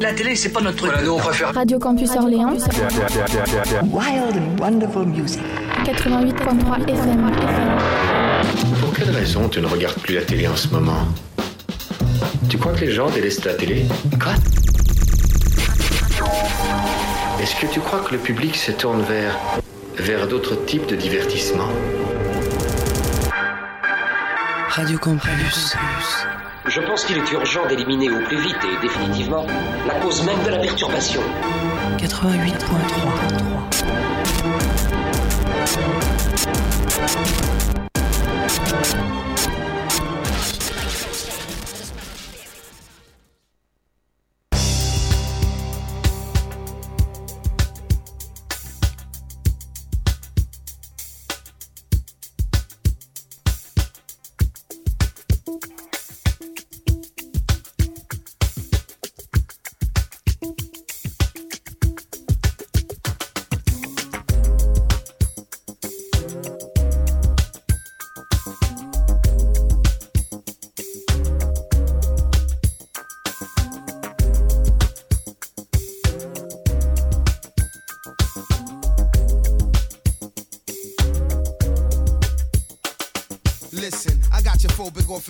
La télé, c'est pas notre truc. Voilà, nous on préfère. Radio Campus Orléans, Wild and wonderful music. 88.3 FM. Pour quelle raison tu ne regardes plus la télé en ce moment? Tu crois que les gens délaissent la télé? Quoi Est-ce que tu crois que le public se tourne vers vers d'autres types de divertissements Radio Campus. Je pense qu'il est urgent d'éliminer au plus vite et définitivement la cause même de la perturbation. 88.3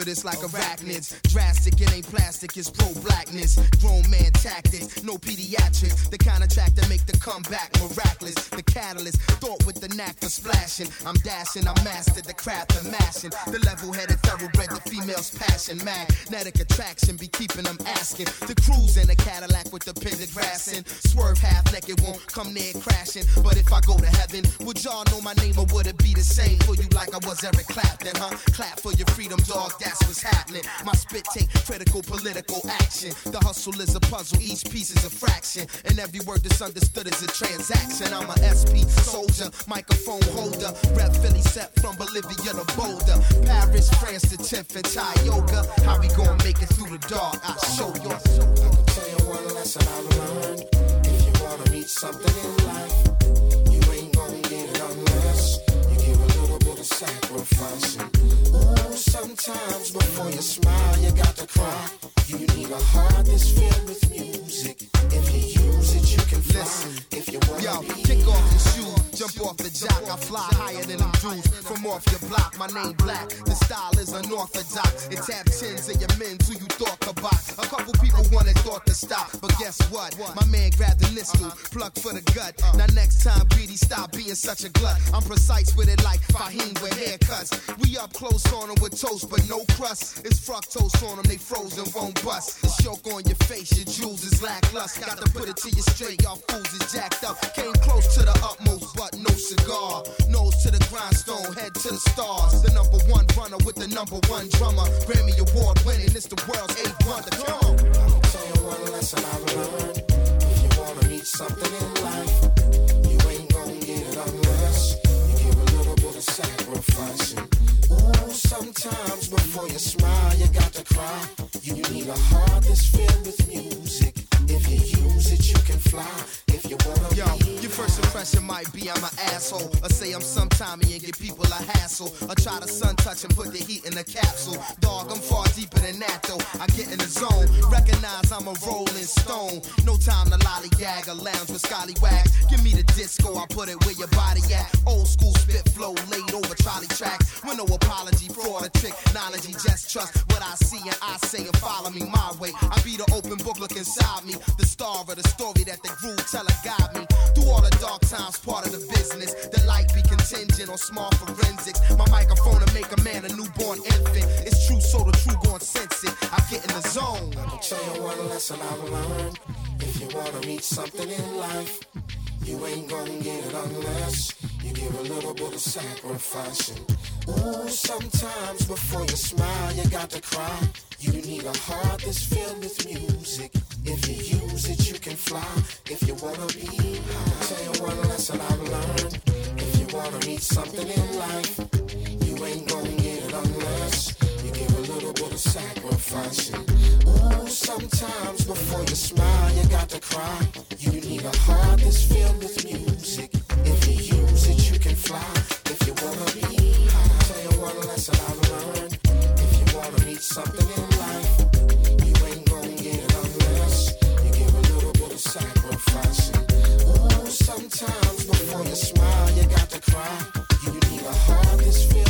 this like arachnids. Drastic, it ain't plastic, it's pro blackness. Grown man tactics, no pediatrics. The kind of track that make the comeback miraculous. The catalyst, for splashing. I'm dashing, I mastered the craft of mashing. The level headed thoroughbred, the female's passion. Magnetic attraction be keeping them asking. The cruise in a Cadillac with the pendant grassing. Swerve half naked, won't come near crashing. But if I go to heaven, would y'all know my name or would it be the same for you like I was Eric Clapton, huh? Clap for your freedom, dog, that's what's happening. My spit take critical political action. The hustle is a puzzle, each piece is a fraction. And every word that's understood is a transaction. I'm a SP soldier, microphone holder. Rep Philly set from Bolivia to Boulder. Paris, France to 10th and Thai yoga. How we gonna make it through the dark? I'll show you. I can tell you one lesson I learned. If you wanna reach something in life, you ain't gonna get it unless you give a little bit of sacrificing. Ooh, sometimes before you smile, you got to cry. You need a heart that's filled with music. If you use it, you can fly. If you wanna Yo, kick off your shoes, jump off the jock. I fly higher than them dudes from off your block. My name black, the style is unorthodox. It tap tens of your men who you thought box. A couple people wanted thought to stop, but guess what? My man grabbed the nistle, uh-huh. plucked for the gut. Now next time, greedy, stop being such a glut. I'm precise with it like Fahim with haircuts. We up close on them with toast, but no crust. It's fructose on them, they frozen, won't bust. The choke on your face, your jewels is lackluster. Got to put it to you straight, y'all fools is jacked up. Came close to the utmost, but no cigar. Nose to the grindstone, head to the stars. The number one runner with the number one drummer. Grammy Award winning, it's the world's eighth wonder. Come on. I'll tell you one lesson I've learned. If you wanna reach something in life, you ain't gonna get it unless you give a little bit of sacrificing. Sometimes before you smile, you got to cry. You need a heart that's filled with music. If you use it, you can fly. If you wanna Yo, your first impression might be I'm an asshole. Or say I'm some Tommy and give people a hassle. Or try to sun touch and put the heat in the capsule. Dog, I'm far deeper than that though. I get in the zone. Recognize I'm a rolling stone. No time to lollygag or lounge with scallywags. Give me the disco, I put it where your body at. Old school spit flow laid over trolley tracks. With no apology, fraud or technology. Just trust what I see and I say and follow me my way. I be the open book, look inside me. The star of the story that the groove teller guide me. Through all the dark times, part of the business. The light be contingent on small forensics. My microphone to make a man a newborn infant. It's true, so the true gon' sense it. I get in the zone. I can tell you one lesson I've learned. If you wanna reach something in life, you ain't gonna get it unless you give a little bit of sacrificing. Ooh, sometimes before you smile, you got to cry. You need a heart that's filled with music. If you use it, you can fly. If you wanna be high, tell you one lesson I've learned. If you wanna reach something in life, you ain't gonna get it unless you give a little bit of sacrificing. Ooh, sometimes before you smile, you got to cry. You need a heart that's filled with music. If you use it, you can fly. If you wanna be high, I'll tell you one lesson I've learned. If you wanna reach something in life, Sometimes before you smile, you got to cry. You need a heart that's filled.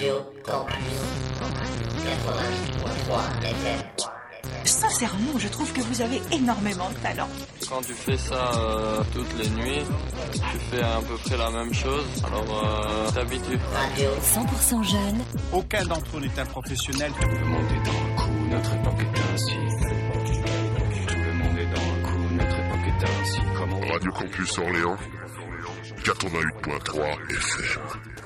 Radio Campus 88.3 FM. Sincèrement, je trouve que vous avez énormément de talent. Quand tu fais ça euh, toutes les nuits, tu fais à peu près la même chose, alors euh. Radio 100% jeune. Aucun d'entre eux n'est un professionnel. Tout le monde est dans le coup, notre époque est ainsi. Tout le monde est dans le coup, notre époque est ainsi. Comment... Radio Campus Orléans, 88.3 FM.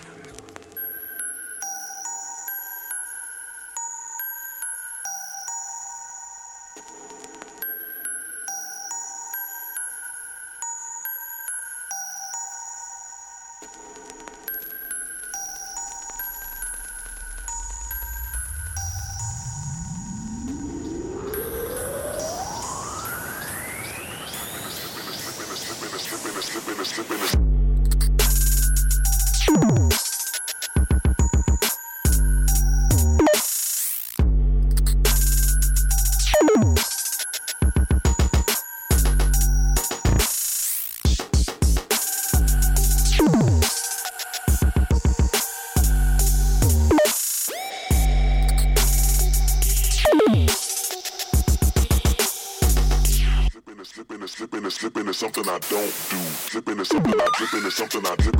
do. Dripping is something I dripping is something I drip.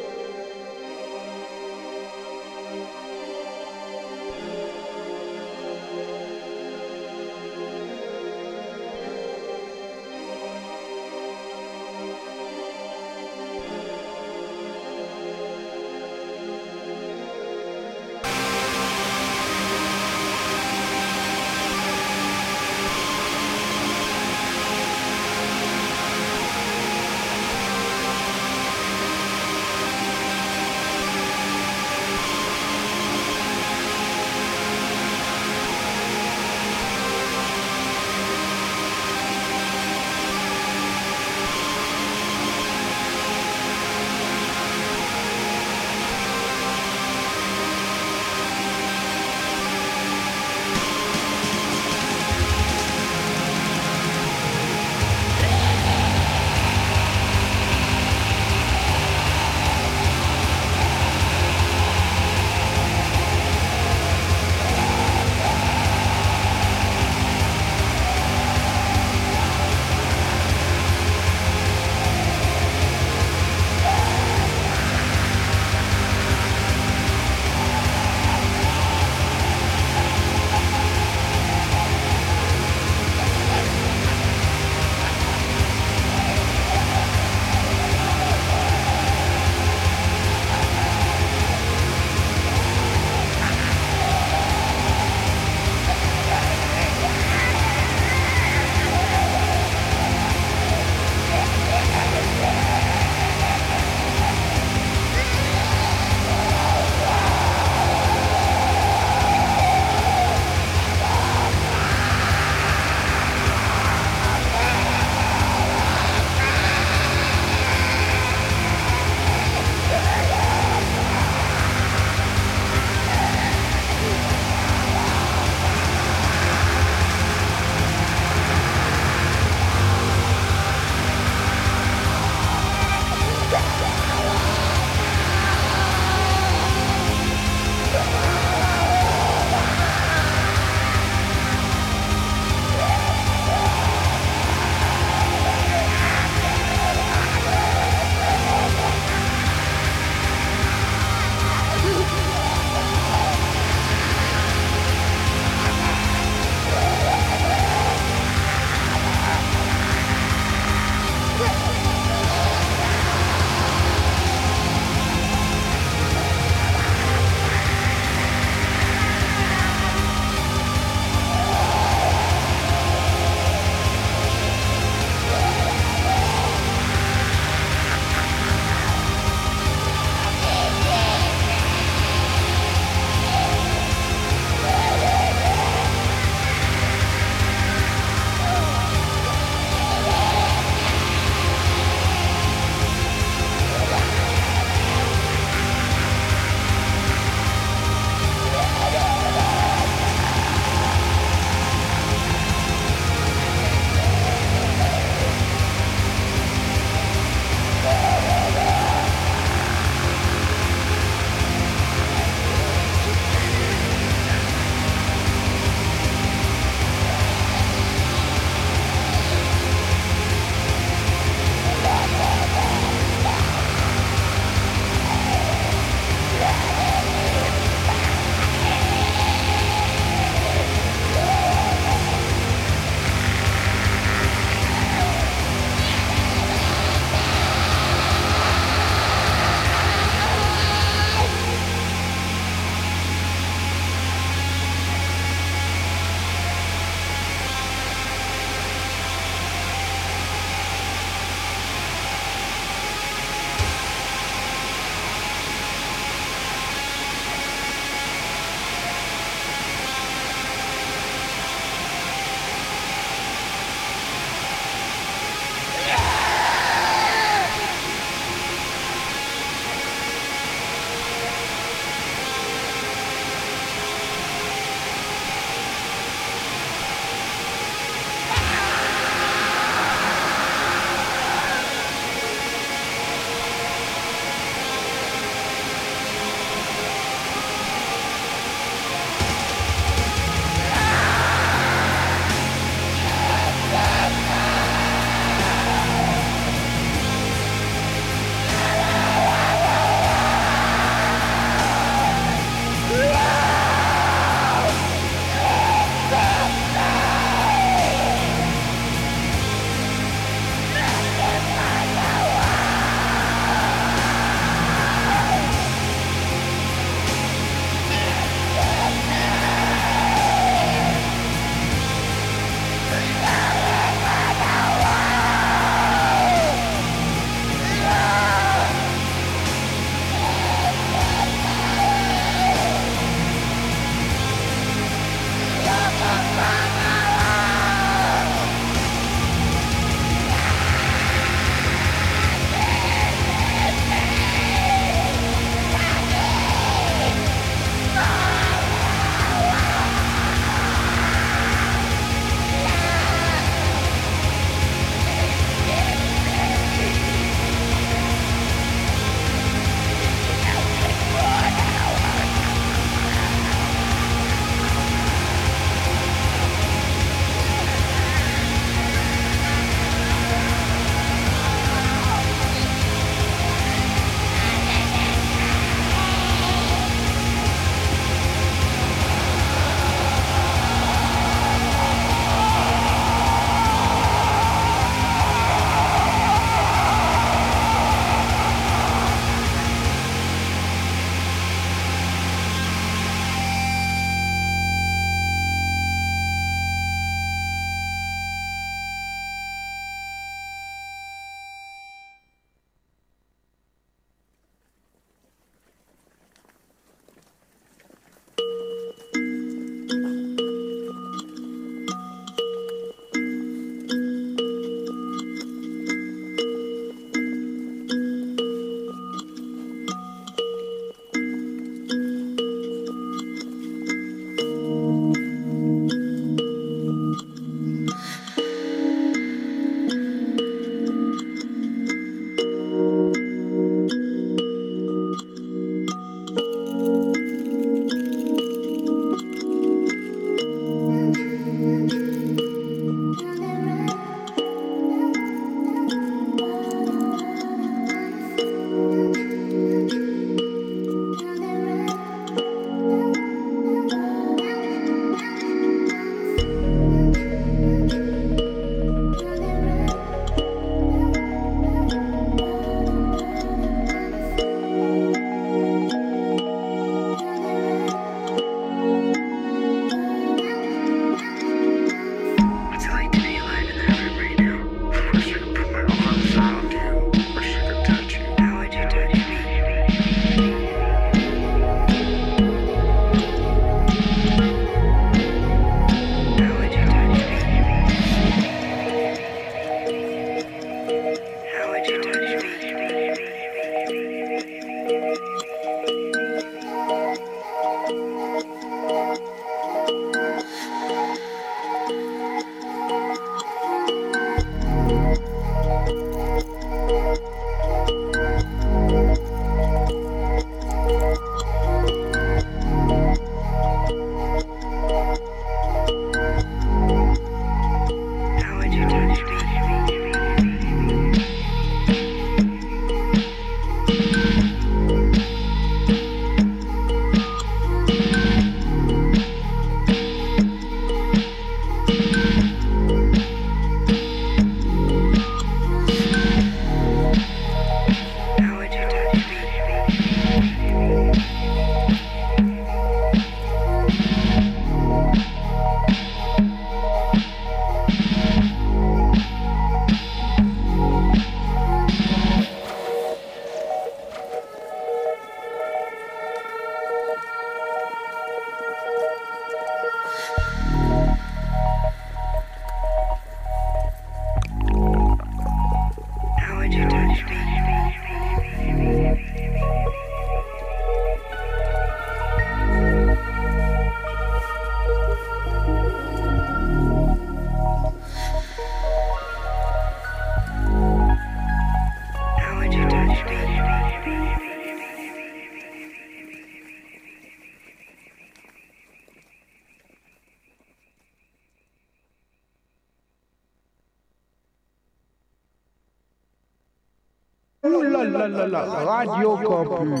Radio Campus.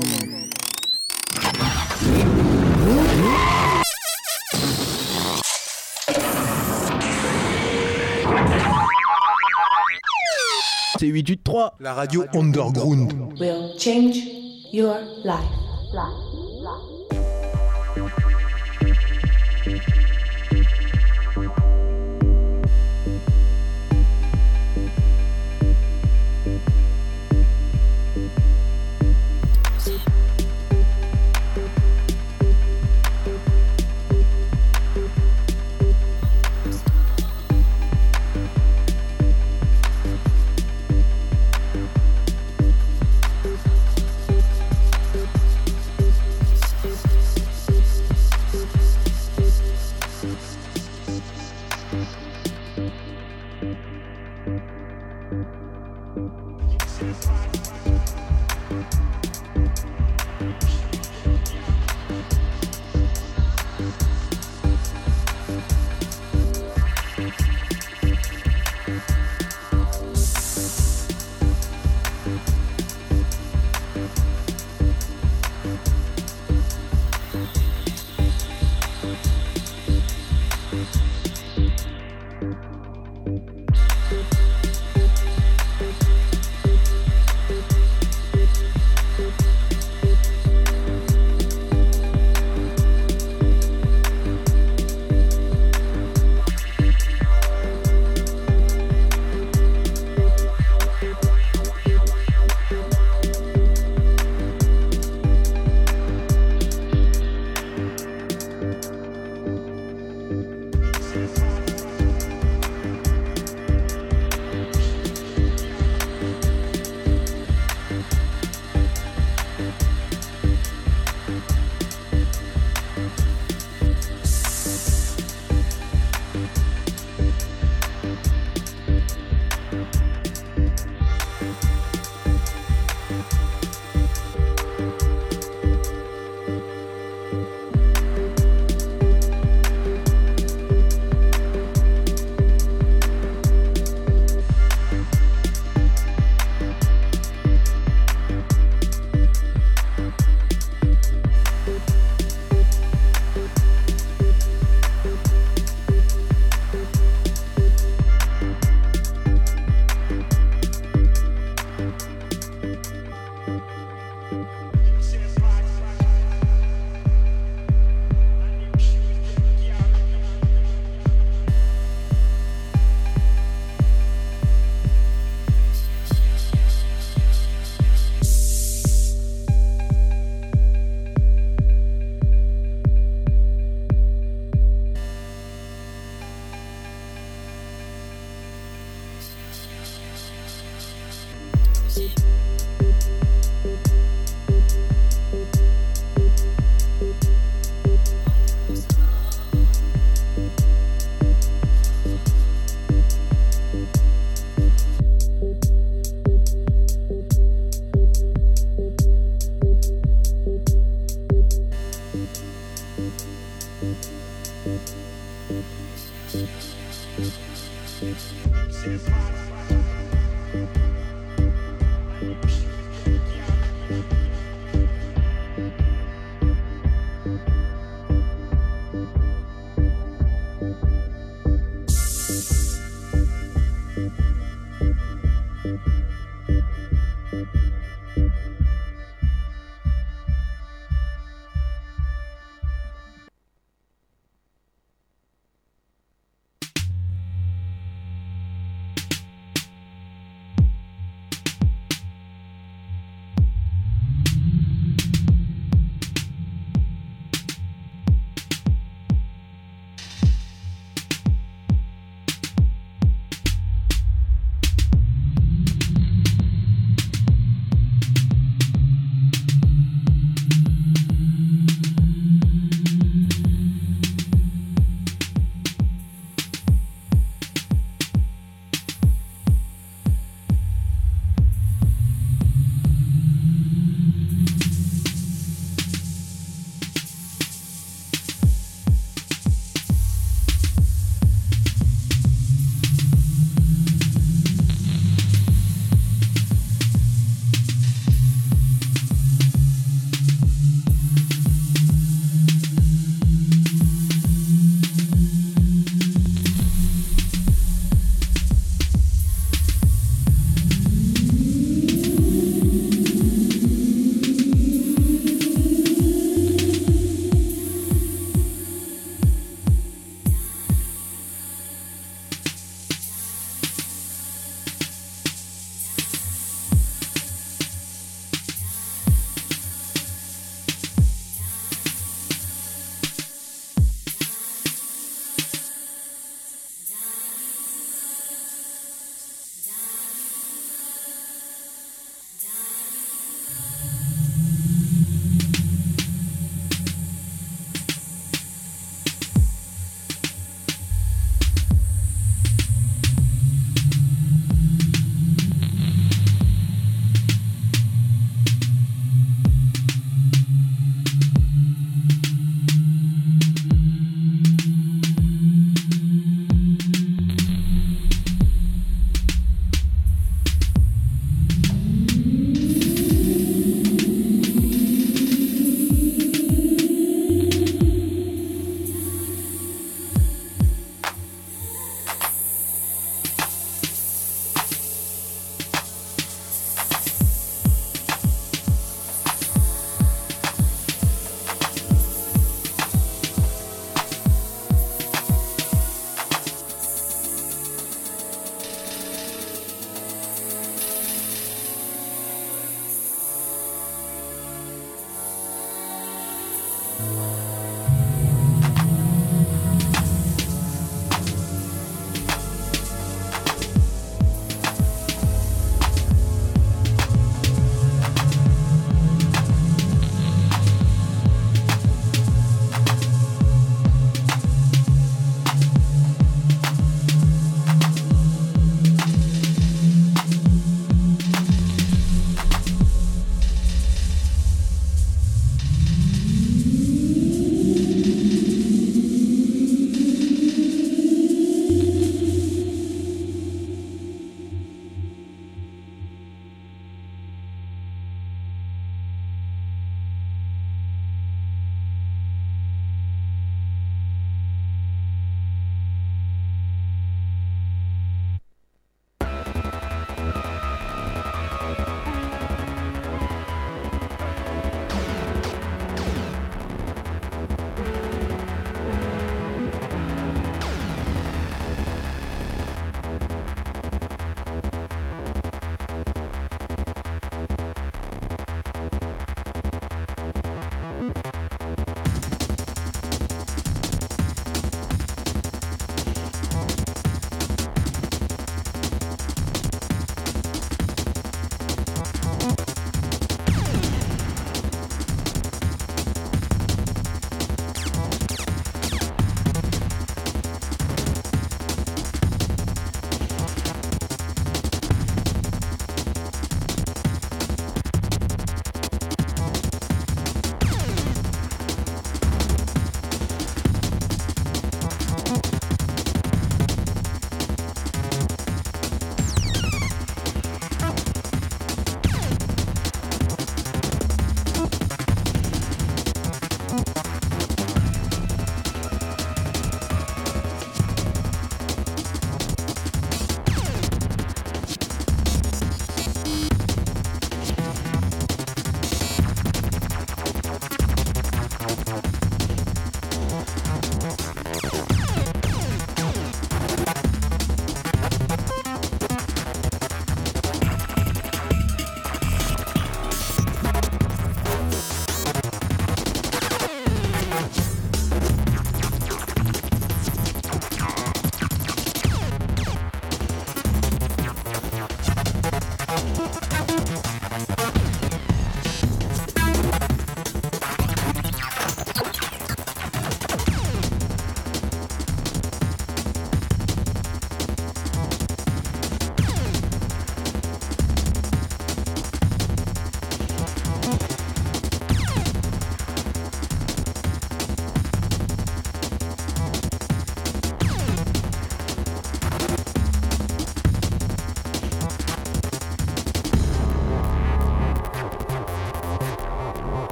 C'est 883, la radio underground. will change your life.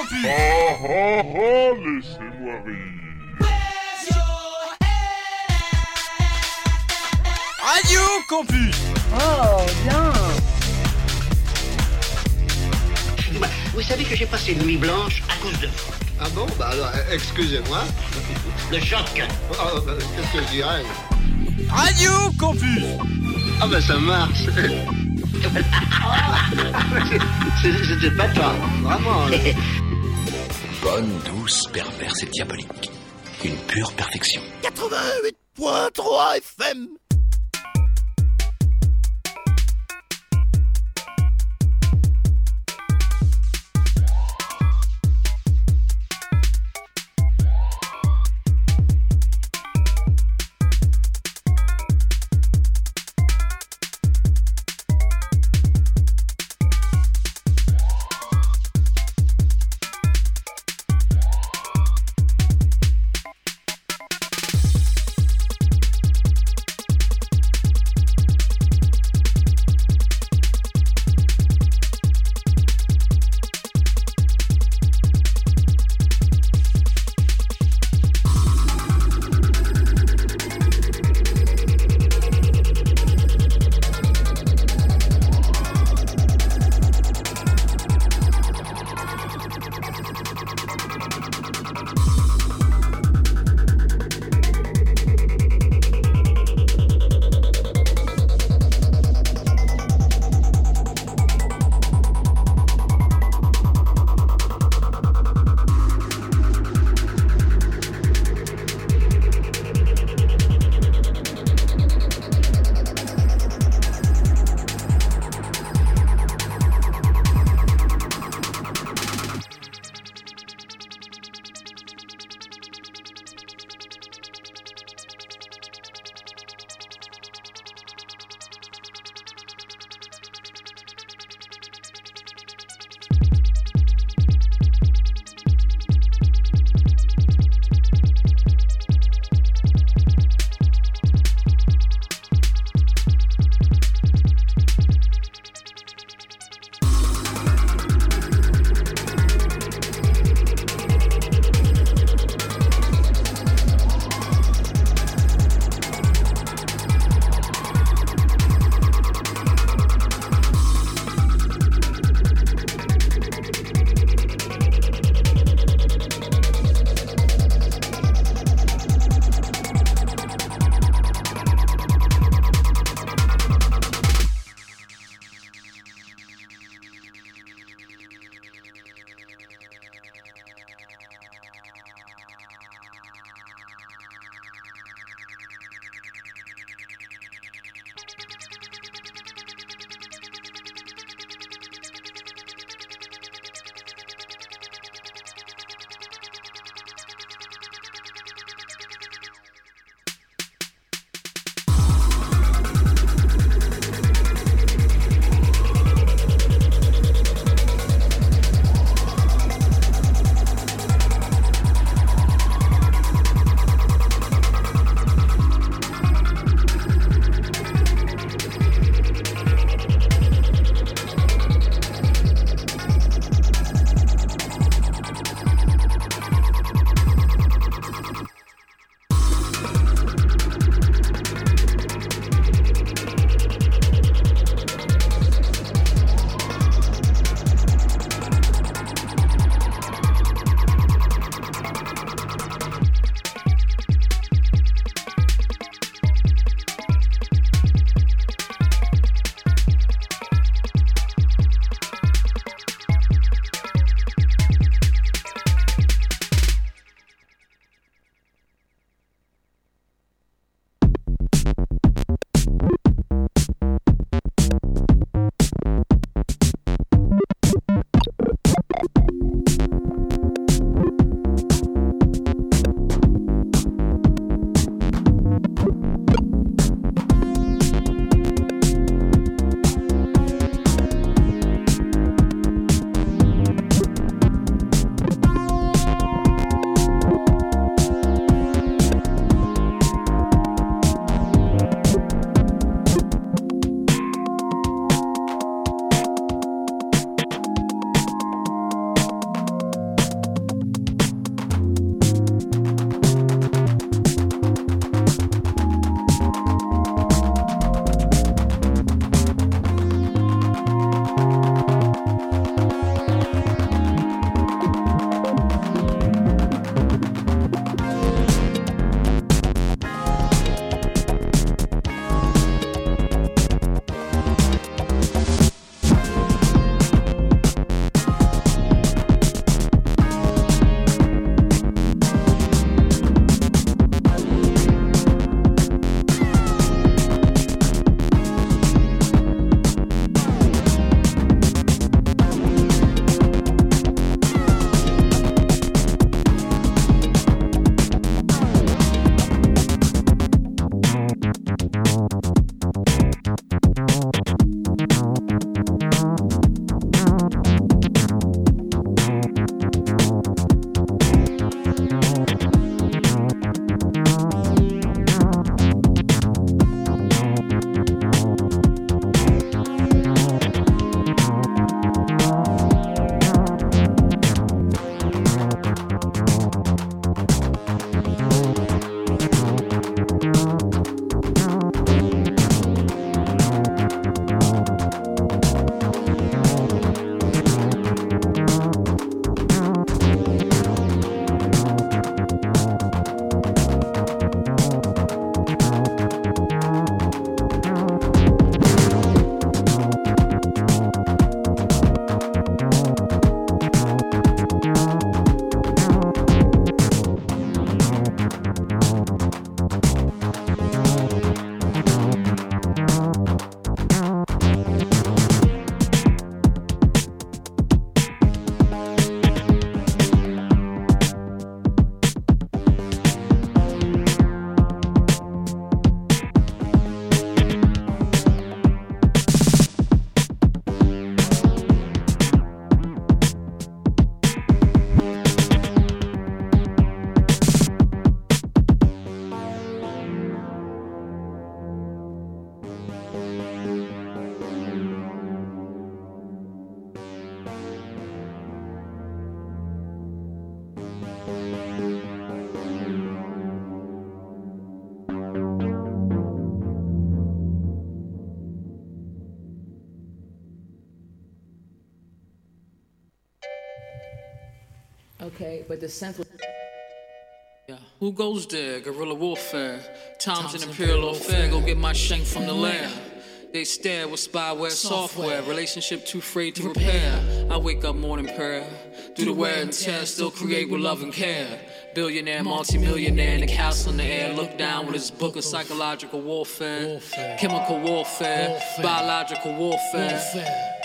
Oh oh oh, laissez-moi rire. Radio Campus. Oh, bien. Vous savez que j'ai passé une nuit blanche à cause de vous. Ah bon? Bah alors, excusez-moi. Le choc. Oh, bah, Qu'est-ce que je dirais? Radio Campus. Ah bah ça marche. C'était pas toi, vraiment. Bonne, douce, perverse et diabolique. Une pure perfection. 88.3 FM Okay, but the sense was. Yeah. Who goes there? Guerrilla warfare. Times an imperial affair. Go get my shank from the lair. They stare with spyware software. Relationship too afraid to repair. I wake up morning prayer. Do the wear and tear. Still create with love and care. Billionaire, multimillionaire in the castle in the air. Look down with his book of psychological warfare. Chemical warfare. Biological warfare. Run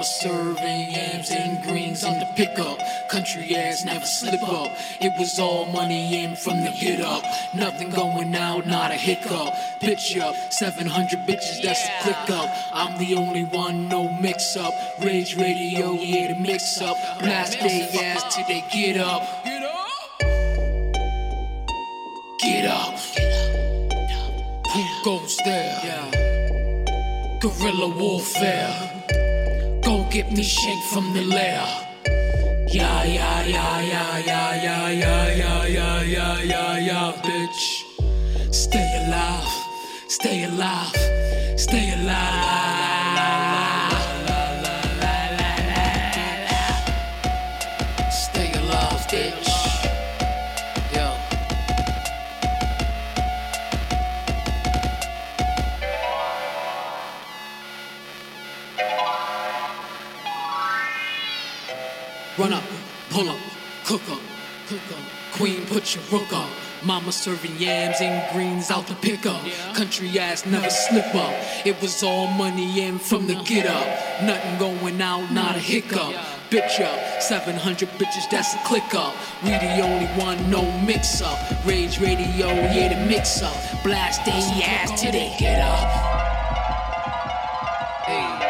Mama serving yams and greens on the pickup. Country ass never slip up. It was all money in from the hit up. Nothing going out, not a hiccup. Pitch up, 700 bitches, that's a click up. I'm the only one, no mix up. Rage radio, yeah, the mix up. Blast they ass till they get up. Get up. Who goes there? Guerrilla warfare. Go get me shake from the lair. Yeah, yeah, yeah, yeah, yeah, yeah, yeah, yeah, yeah, yeah, yeah, yeah, bitch. Stay alive, stay alive, stay alive. Pull up, cook up, cook up. Queen, put your rook up. Mama serving yams and greens out the pickup. Country ass never slip up. It was all money in from the get up. Nothing going out, not a hiccup. Bitch up, 700 bitches, that's a click up. We the only one, no mix up. Rage radio, yeah, the mix up. Blast they ass till they get up. Hey.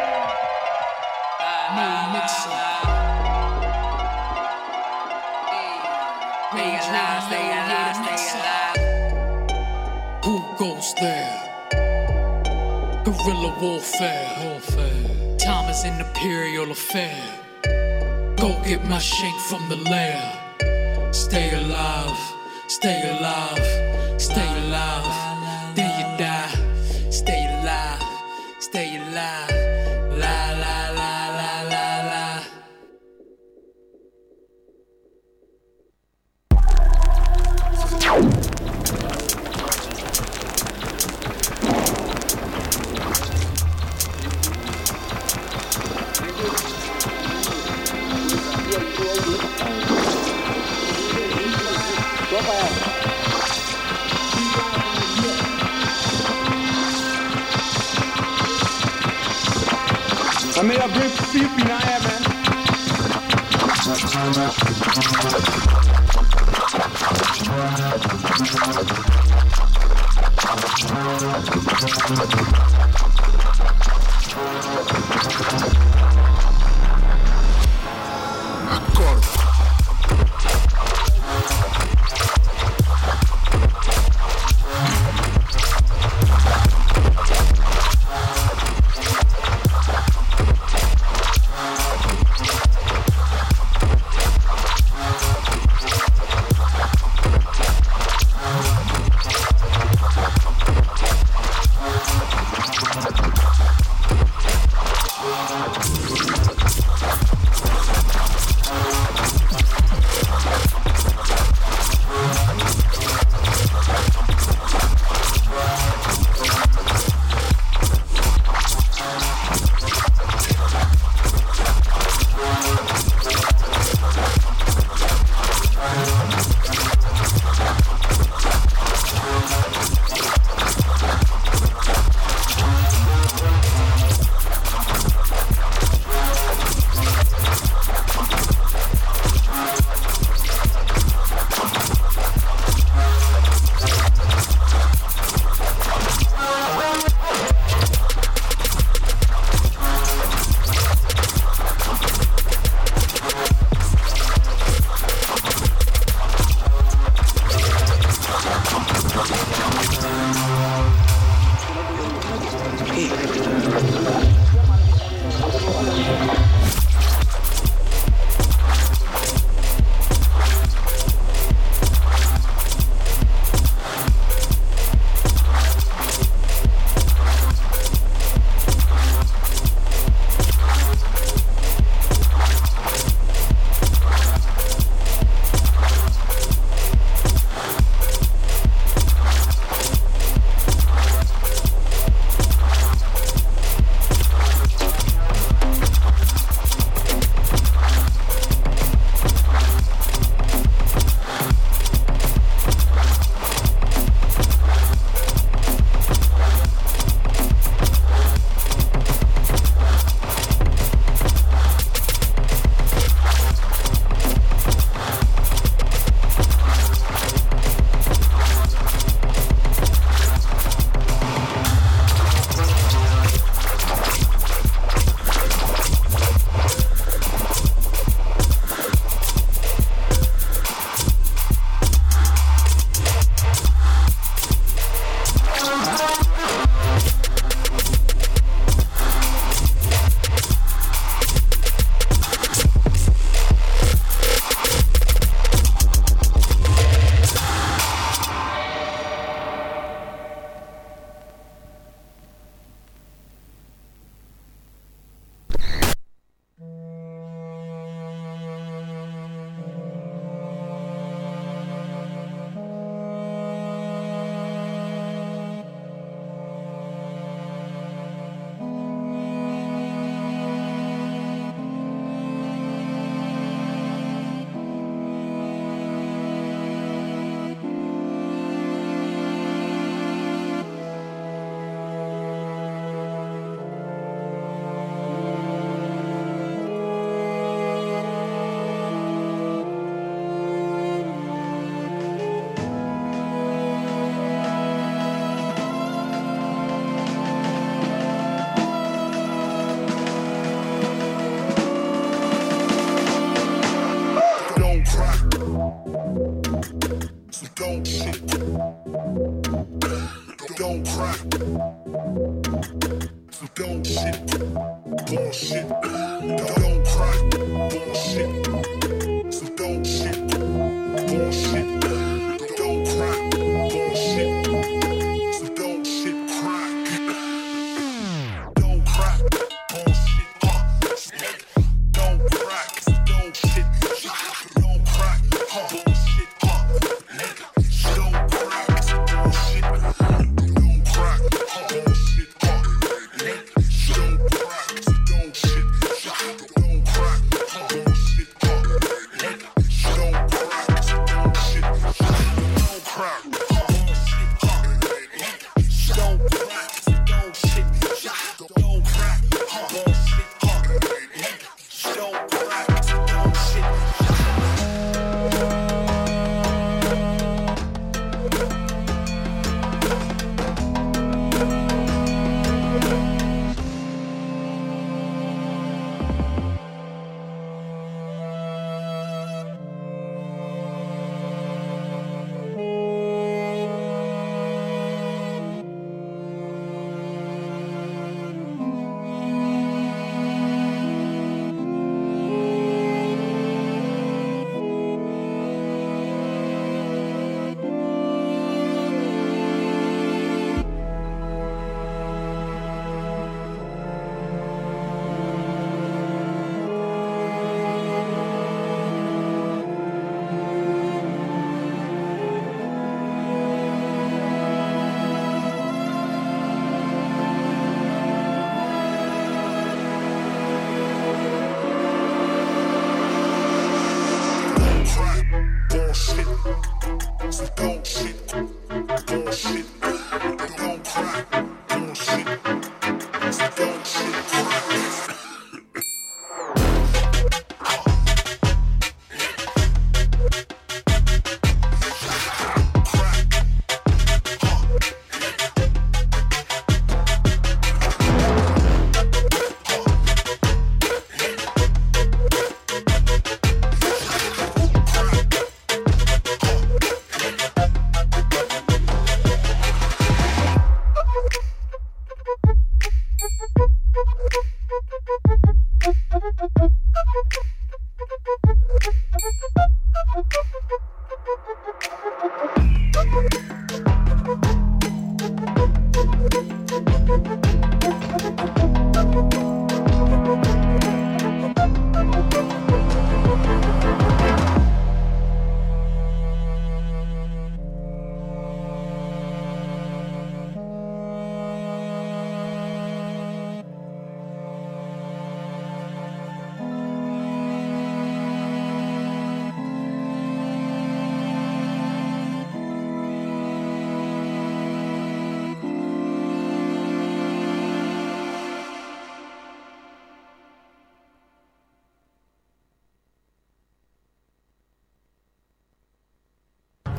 No mix up. Stay alive, stay alive, stay alive. Who goes there? Guerrilla warfare. warfare. Time is an imperial affair. Go get my shank from the lair. Stay alive, stay alive, stay alive. gotta bring sleep in here, man. Thank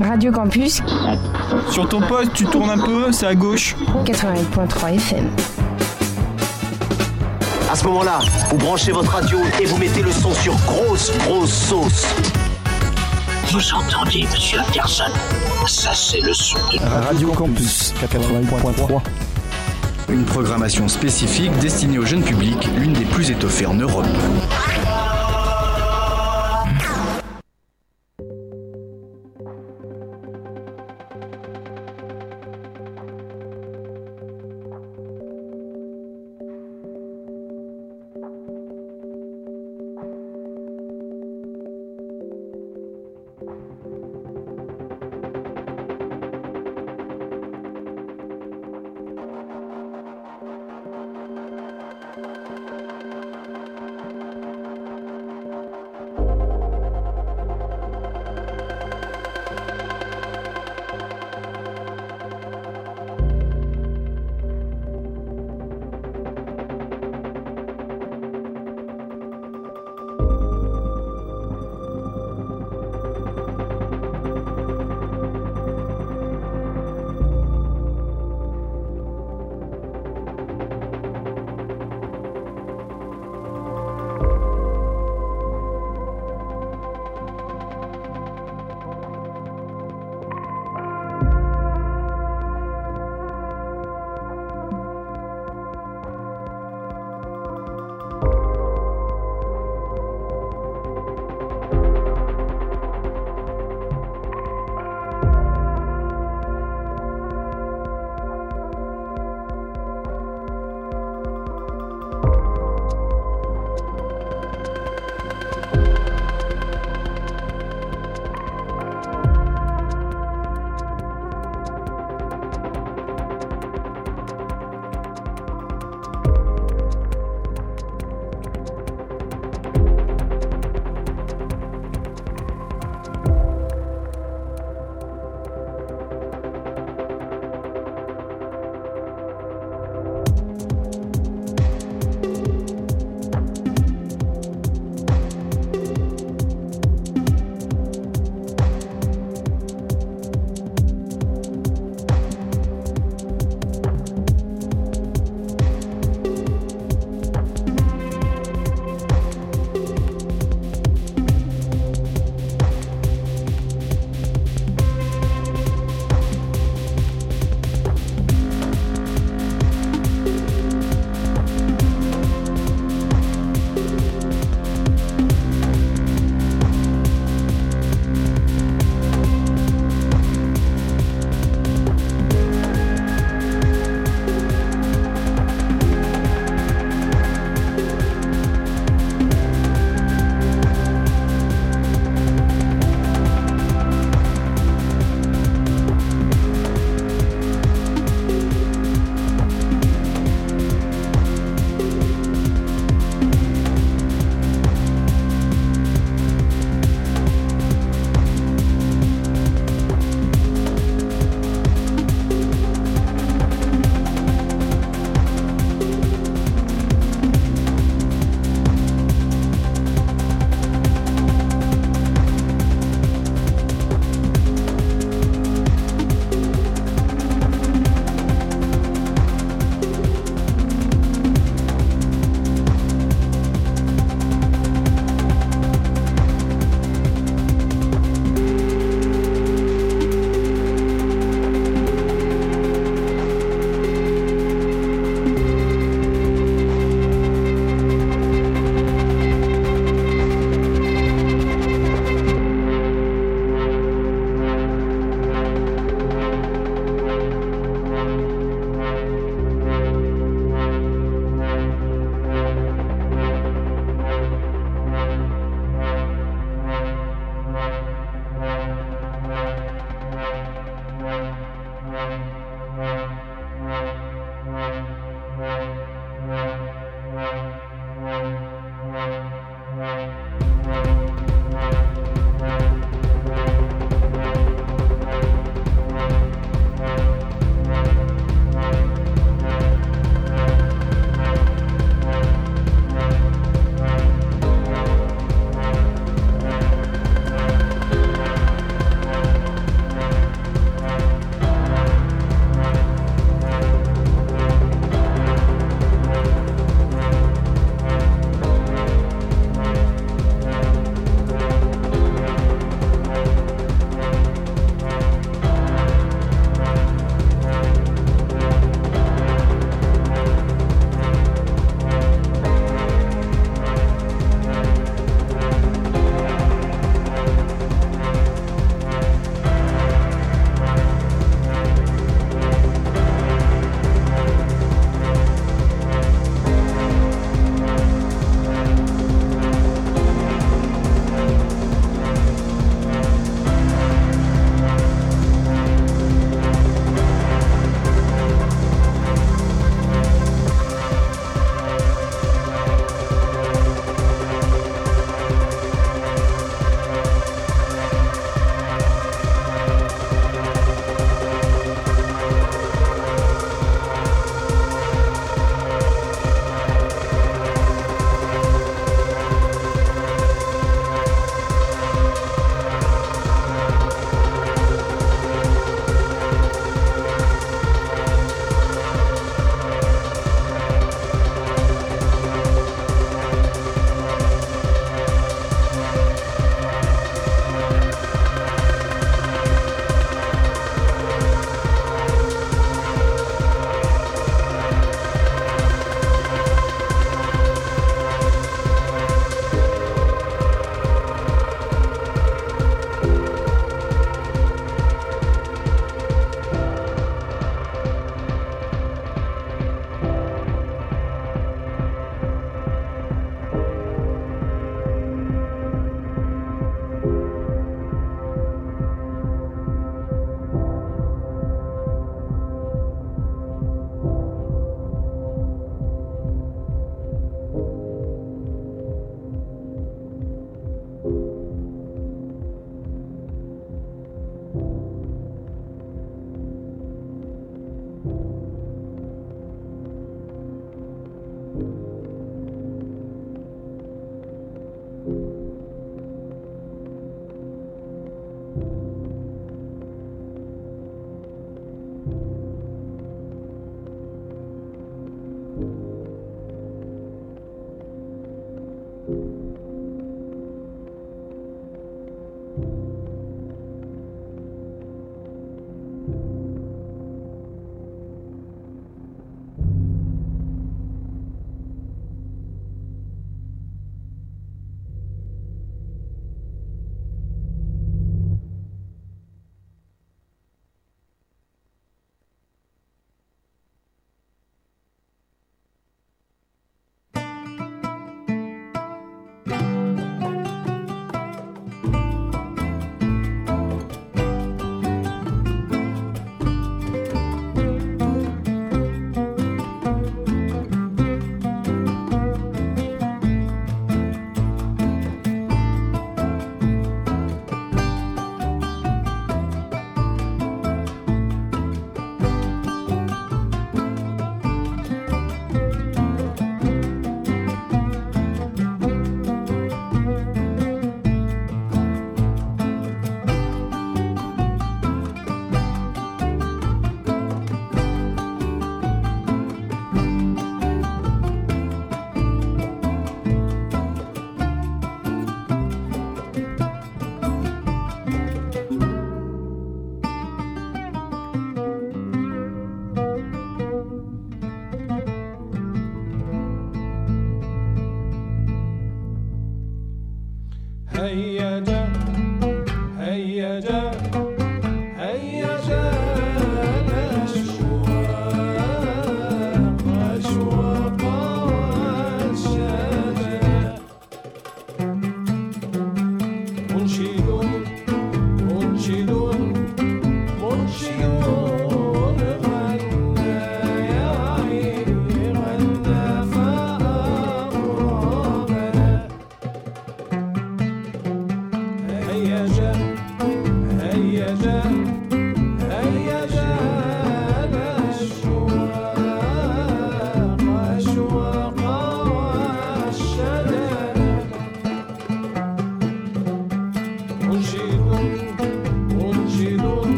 Radio Campus Sur ton poste, tu tournes un peu, c'est à gauche. 88.3 FM. À ce moment-là, vous branchez votre radio et vous mettez le son sur grosse, grosse sauce. Vous entendez, monsieur Anderson Ça, c'est le son de Radio Campus 88.3. Une programmation spécifique destinée au jeune public, l'une des plus étoffées en Europe.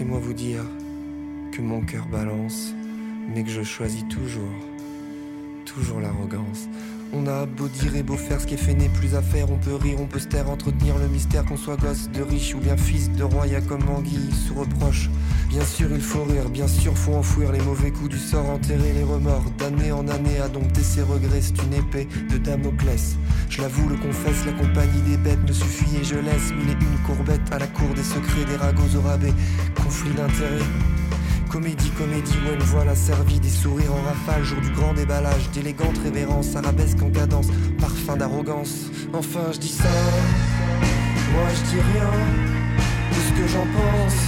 Laissez-moi vous dire que mon cœur balance, mais que je choisis toujours, toujours l'arrogance. On a beau dire et beau faire ce qui est fait n'est plus à faire. On peut rire, on peut se taire, entretenir le mystère. Qu'on soit gosse de riche ou bien fils de roi, y'a comme anguille sous reproche. Bien sûr, il faut rire, bien sûr, faut enfouir les mauvais coups du sort, enterrer les remords. D'année en année, à dompter ses regrets, c'est une épée de Damoclès. Je l'avoue, le confesse, la compagnie des bêtes me suffit et je laisse mille et une courbettes à la cour des secrets, des ragots au rabais. Conflit d'intérêts. Comédie, comédie, où une voile asservie, des sourires en rafale, jour du grand déballage, d'élégante révérence, arabesque en cadence, parfum d'arrogance. Enfin, je dis ça, moi je dis rien de ce que j'en pense,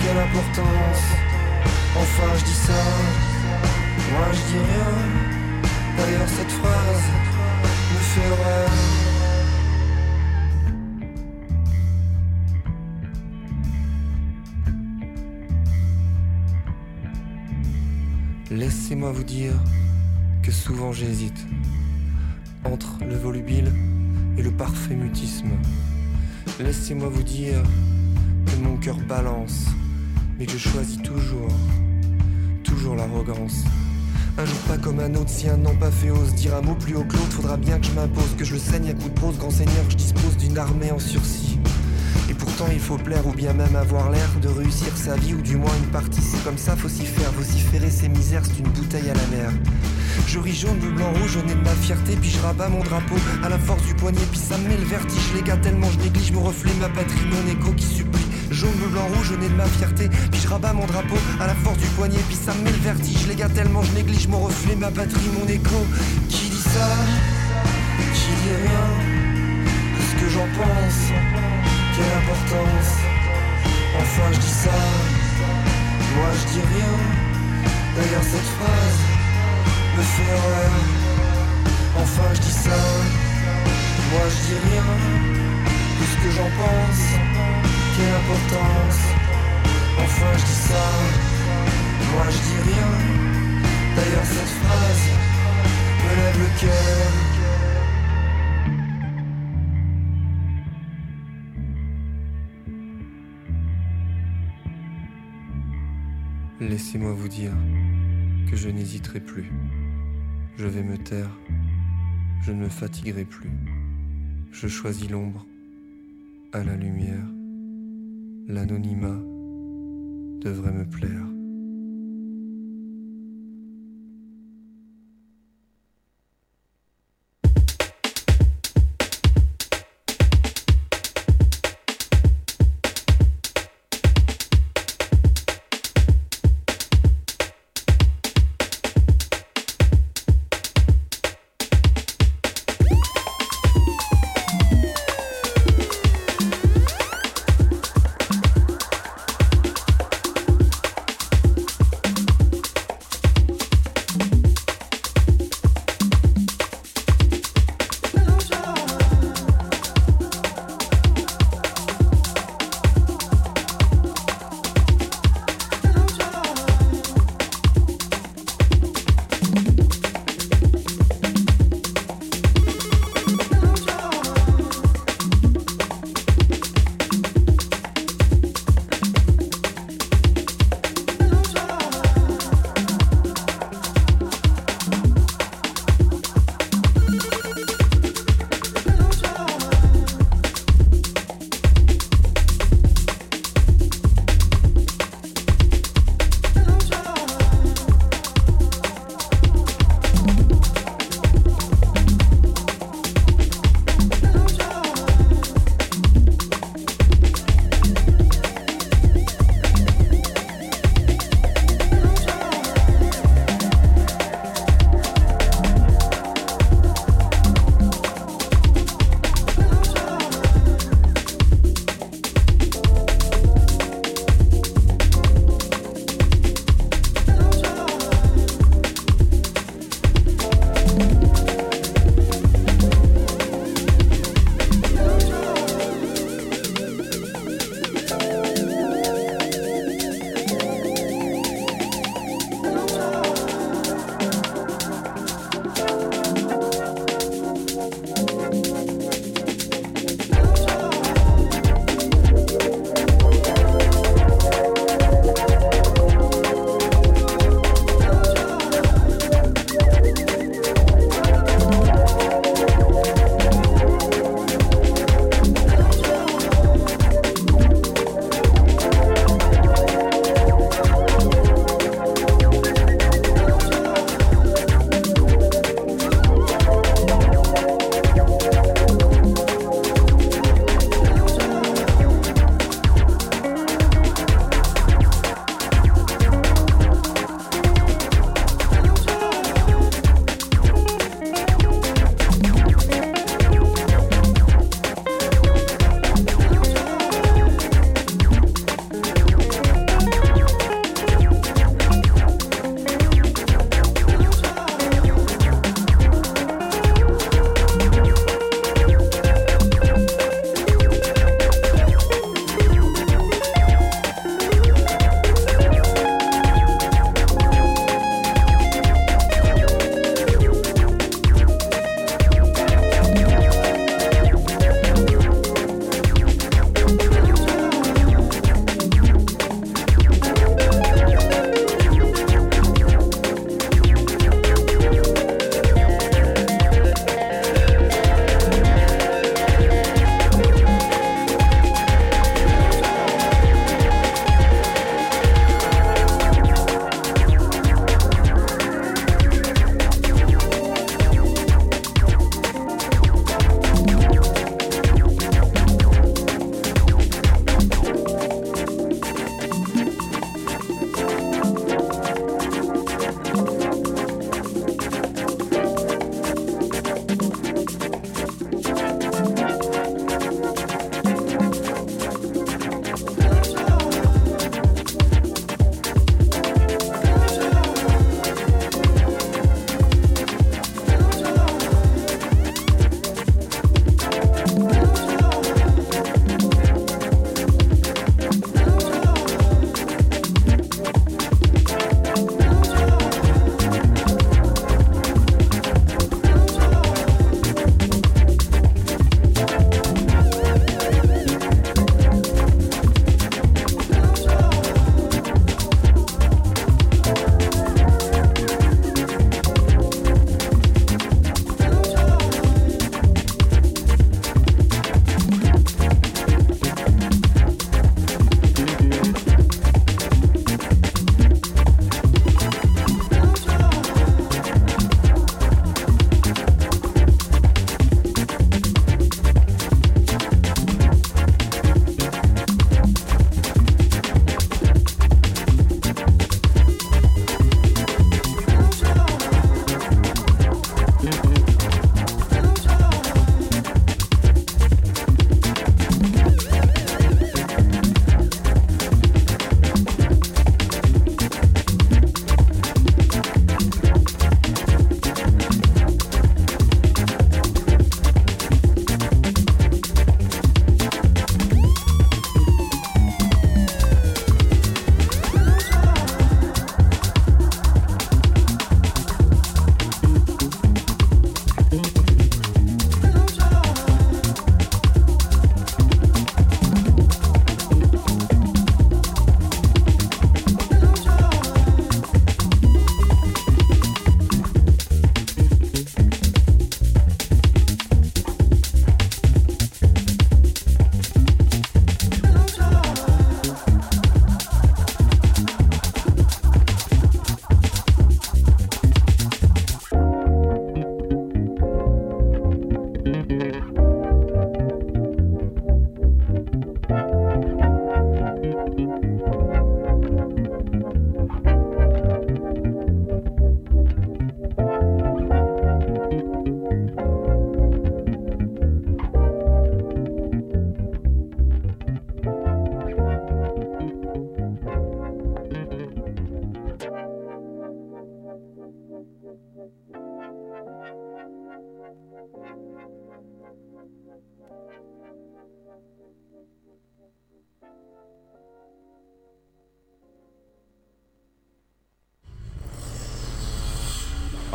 quelle importance. Enfin, je dis ça, moi je dis rien. D'ailleurs, cette phrase me fait. Laissez-moi vous dire que souvent j'hésite entre le volubile et le parfait mutisme. Laissez-moi vous dire que mon cœur balance, mais que je choisis toujours, toujours l'arrogance. Un jour pas comme un autre, si un an pas fait ose dire un mot plus haut que l'autre, faudra bien que je m'impose, que je le saigne à coups de pose, grand seigneur, je dispose d'une armée en sursis. Et pourtant il faut plaire ou bien même avoir l'air de réussir sa vie ou du moins une partie. C'est comme ça, faut s'y faire, vociférer ses misères, c'est une bouteille à la mer. Je ris jaune, bleu, blanc, rouge, au nez de ma fierté, puis je rabats mon drapeau à la force du poignet, puis ça me met le vertige. Les gars, tellement je néglige mon reflet, ma patrie, mon écho qui supplie. Jaune, bleu, blanc, rouge, au nez de ma fierté, puis je rabats mon drapeau à la force du poignet, puis ça me met le vertige. Les gars, tellement je néglige mon reflet, ma patrie, mon écho. Qui dit ça? Qui dit rien? Qu'est-ce que j'en pense? Quelle importance Enfin, je dis ça. Moi, je dis rien. D'ailleurs, cette phrase me fait horreur. Enfin, je dis ça. Moi, je dis rien. Qu'est-ce que j'en pense Quelle importance Enfin, je dis ça. Moi, je dis rien. D'ailleurs, cette phrase me lève le cœur. Laissez-moi vous dire que je n'hésiterai plus. Je vais me taire, je ne me fatiguerai plus. Je choisis l'ombre à la lumière. L'anonymat devrait me plaire.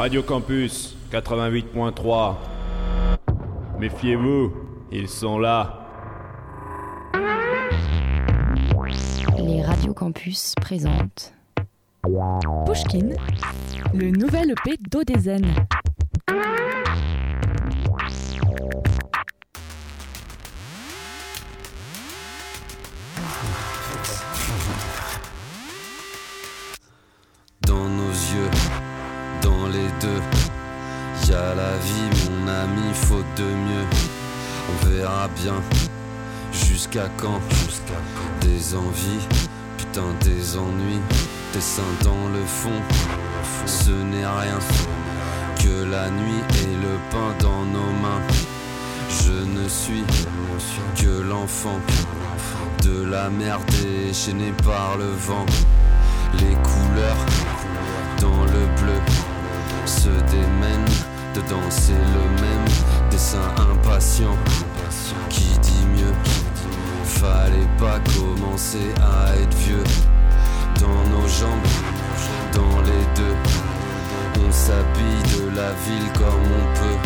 Radio Campus 88.3. Méfiez-vous, ils sont là. Les Radio Campus présentent Pushkin, le nouvel EP d'Odezen. De mieux. On verra bien, jusqu'à quand, jusqu'à quand? Des envies, putain, des ennuis, des seins dans le fond. Ce n'est rien que la nuit et le pain dans nos mains. Je ne suis que l'enfant de la mer déchaînée par le vent. Les couleurs dans le bleu se démènent de danser le même dessin impatient qui dit mieux? Fallait pas commencer à être vieux dans nos jambes, dans les deux. On s'habille de la ville comme on peut.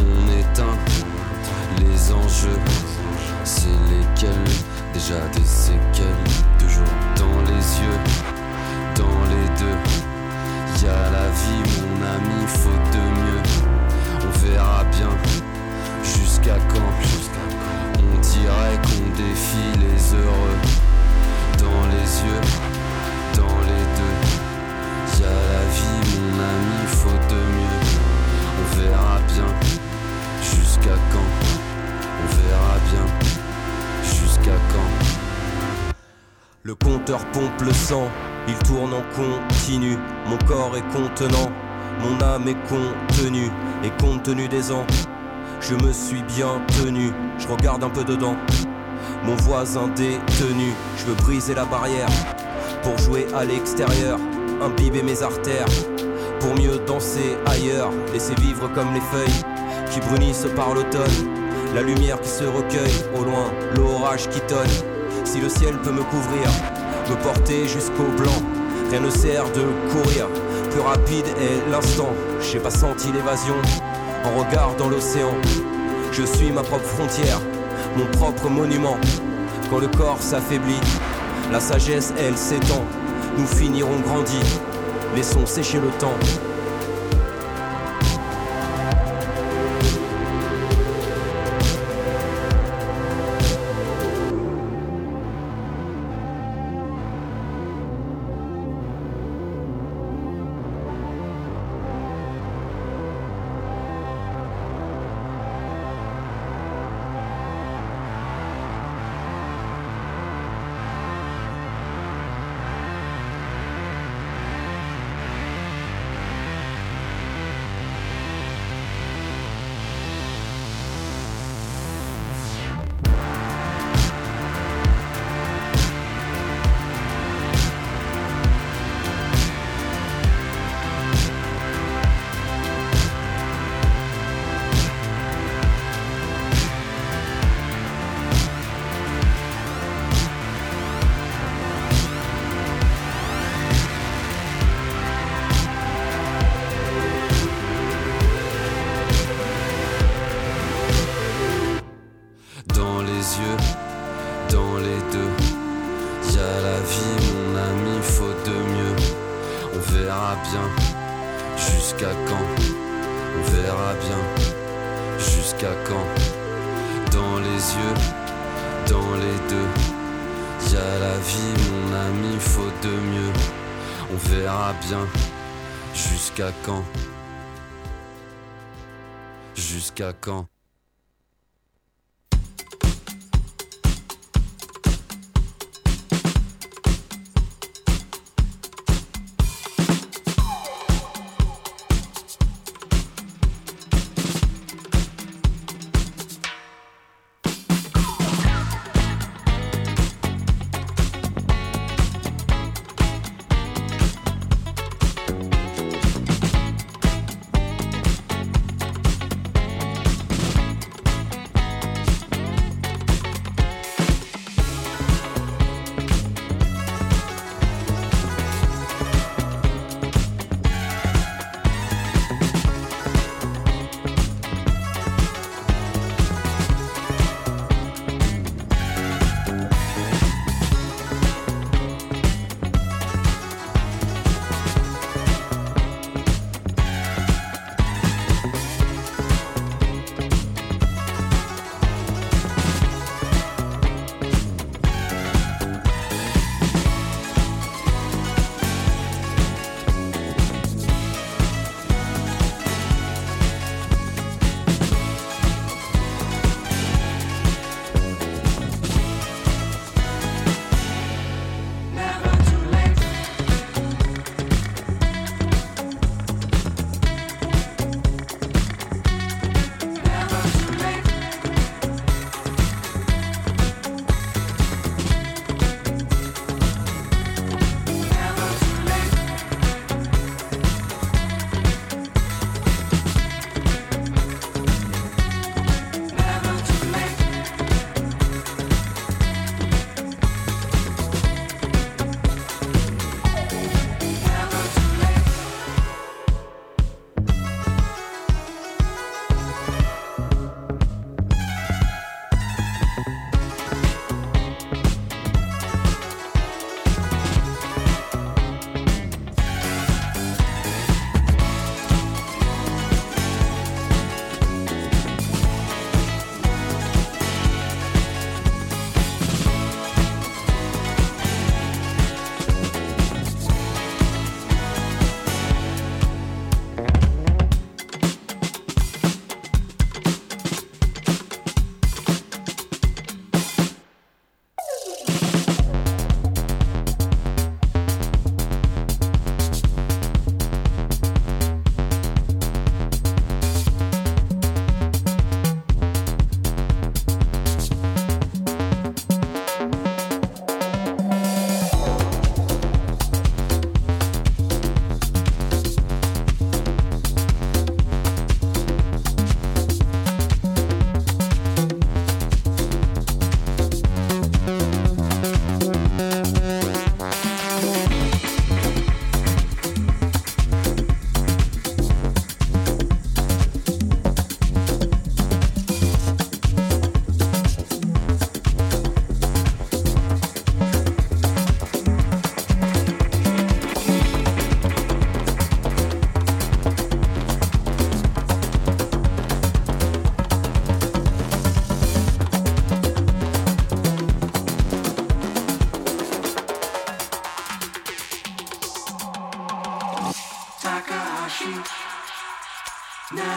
On éteint les enjeux. C'est lesquels? Déjà des séquelles de jour dans les yeux, dans les deux. Y a la vie, mon ami, faute de mieux. On verra bien jusqu'à quand. On dirait qu'on défie les heureux? Dans les yeux, dans les deux. Y a la vie, mon ami, faute de mieux. On verra bien jusqu'à quand. On verra bien jusqu'à quand? Le compteur pompe le sang, il tourne en continu. Mon corps est contenant, mon âme est contenue. Et compte tenu des ans, je me suis bien tenu. Je regarde un peu dedans, mon voisin détenu. Je veux briser la barrière pour jouer à l'extérieur, imbiber mes artères. Pour mieux danser ailleurs, laisser vivre comme les feuilles qui brunissent par l'automne. La lumière qui se recueille au loin, l'orage qui tonne. Si le ciel peut me couvrir, me porter jusqu'au blanc, rien ne sert de courir. Plus rapide est l'instant, j'ai pas senti l'évasion. En regardant l'océan, je suis ma propre frontière, mon propre monument. Quand le corps s'affaiblit, la sagesse elle s'étend. Nous finirons grandis, laissons sécher le temps. Deux, y a la vie, mon ami, faute de mieux. On verra bien jusqu'à quand. Jusqu'à quand.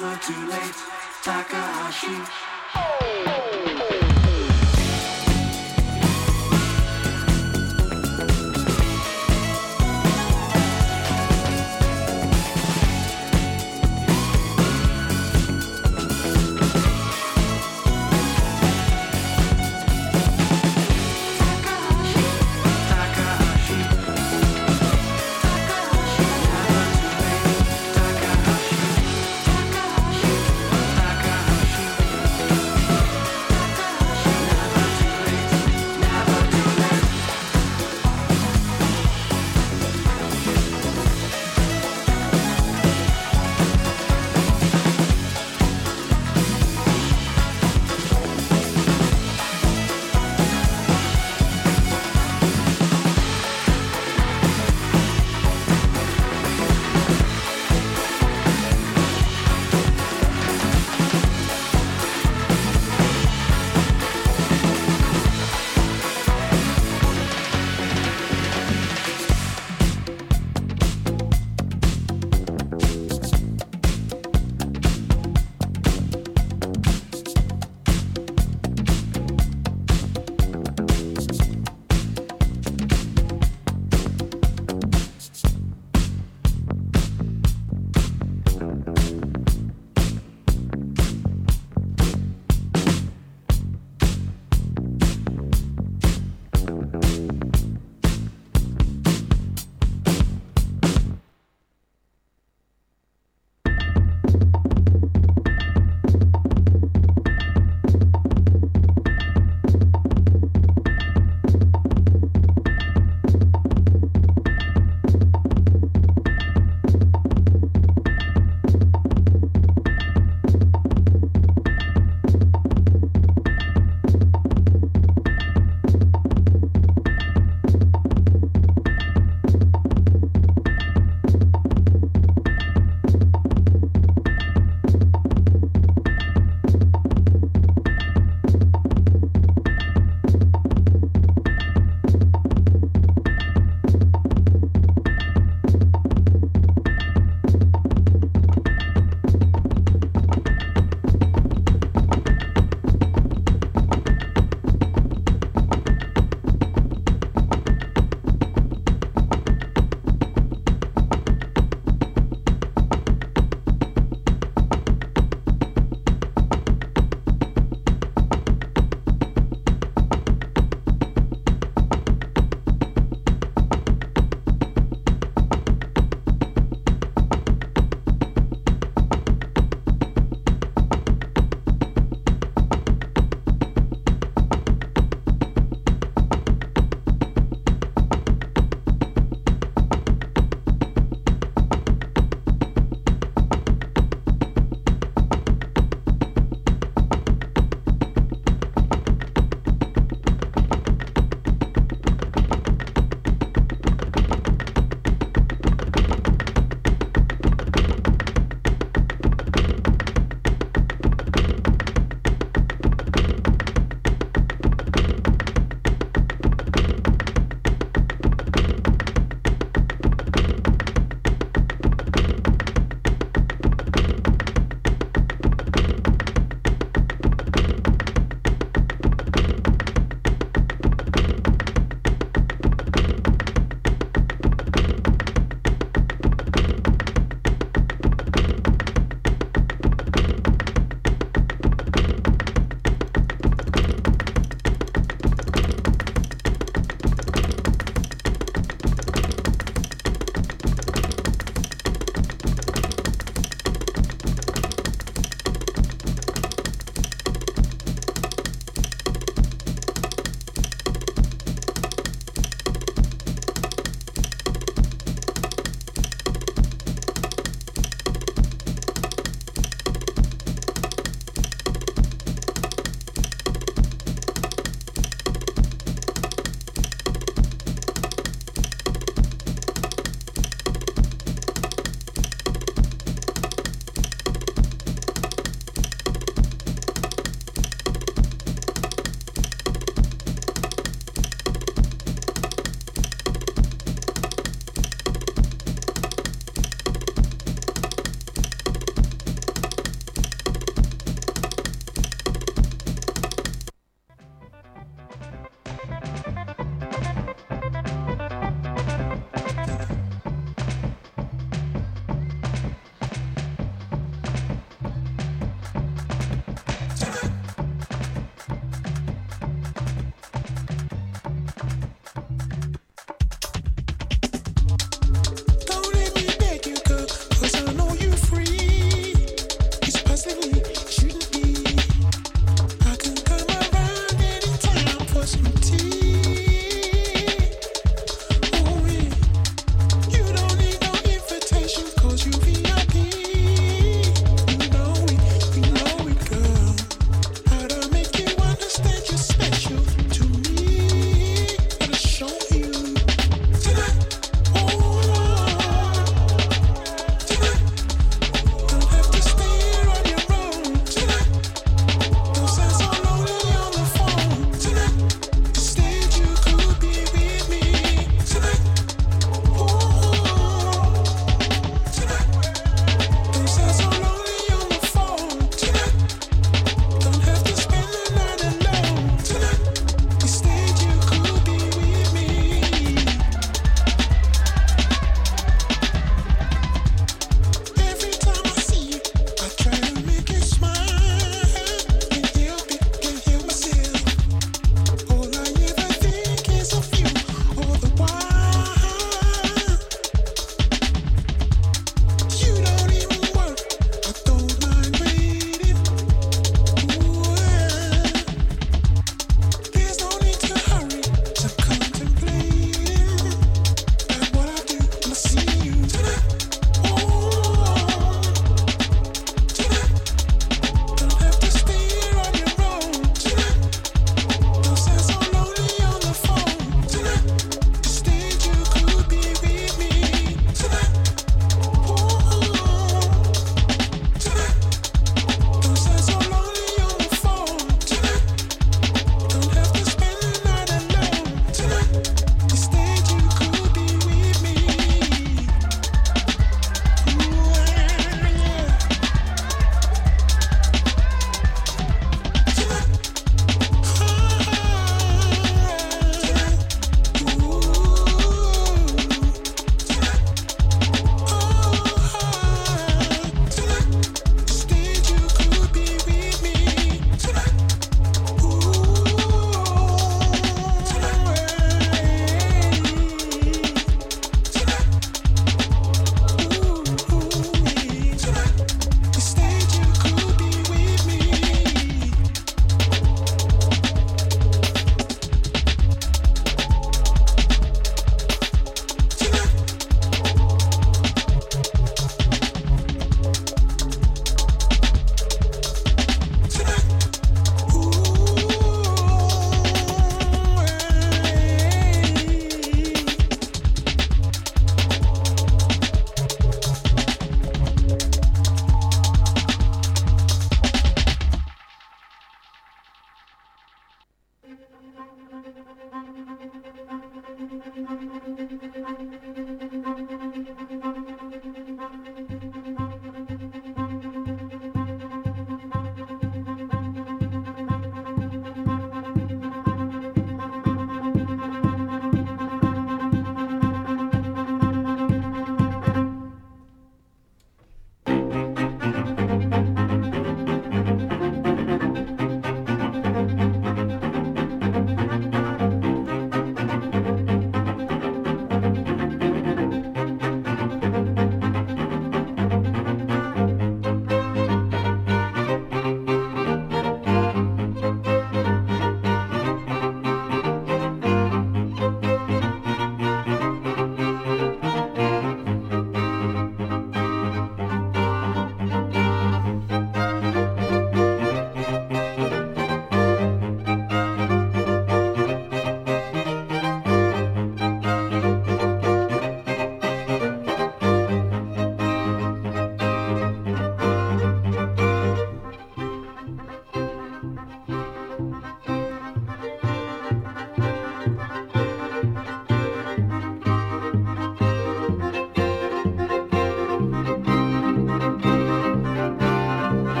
Never too late. Takahashi.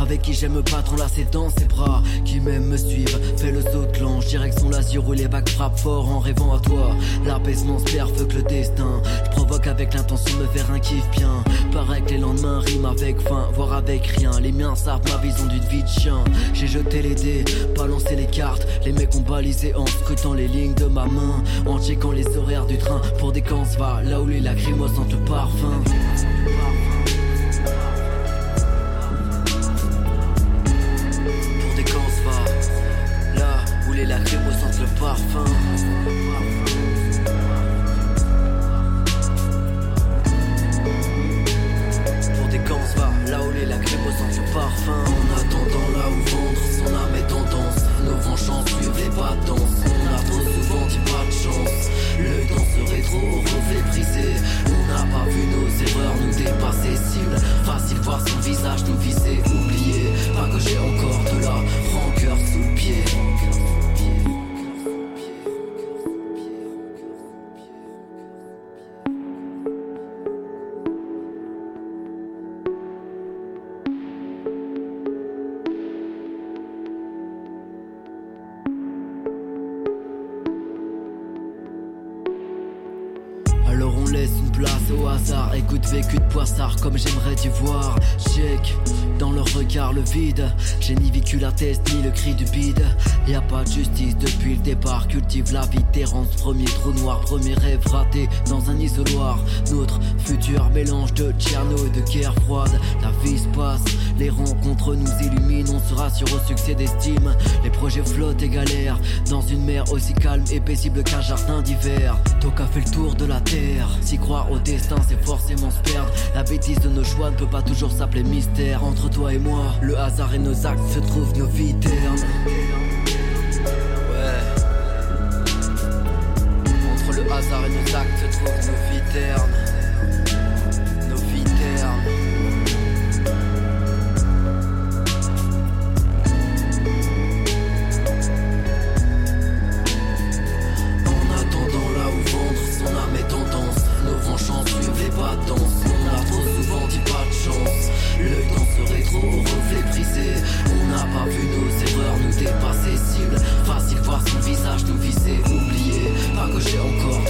Avec qui j'aime me battre enlacé dans ses bras. Qui même me suivent, fait le saut de l'ange, direction l'azur où les bacs frappent fort en rêvant à toi. L'apaisement se perd, que le destin. Je provoque avec l'intention de me faire un kiff bien. Paraît que les lendemains riment avec faim, voire avec rien. Les miens savent ma vision d'une vie de chien. J'ai jeté les dés, balancé les cartes. Les mecs ont balisé en scrutant les lignes de ma main. En checkant les horaires du train pour des camps va là où les lacrymos sentent le parfum. Premier rêve raté Dans un isoloir. Notre futur mélange de Tcherno et de guerre froide. La vie se passe, les rencontres nous illuminent. On se rassure au succès d'estime Les projets flottent et galèrent Dans une mer aussi calme et paisible qu'un jardin d'hiver. Toka fait le tour de la terre. S'y croire au destin c'est forcément se perdre. La bêtise de nos choix ne peut pas toujours s'appeler mystère. Entre toi et moi, le hasard et nos actes se trouvent nos vies ternes nos actes trouvent nos vies. Nos vies. En attendant là où vendre son âme est tendance. Nos vengeances suivent les battances. On a trop souvent dit pas de chance. L'œil dans ce rétro, reflet brisé. On n'a pas vu nos erreurs nous dépasser. Cible, facile voir son visage nous viser. Oublier, pas que j'ai encore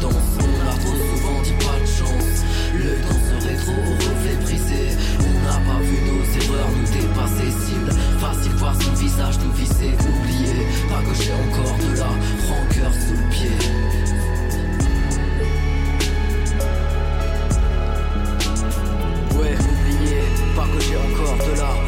dans On a trop souvent dit pas de chance. Le dans ce rétro au reflet brisé. On n'a pas vu nos erreurs nous dépasser. Cible, facile voir son visage nous visser Oublier, pas que j'ai encore de la rancœur sous le pied. Ouais, oublié, pas que j'ai encore de la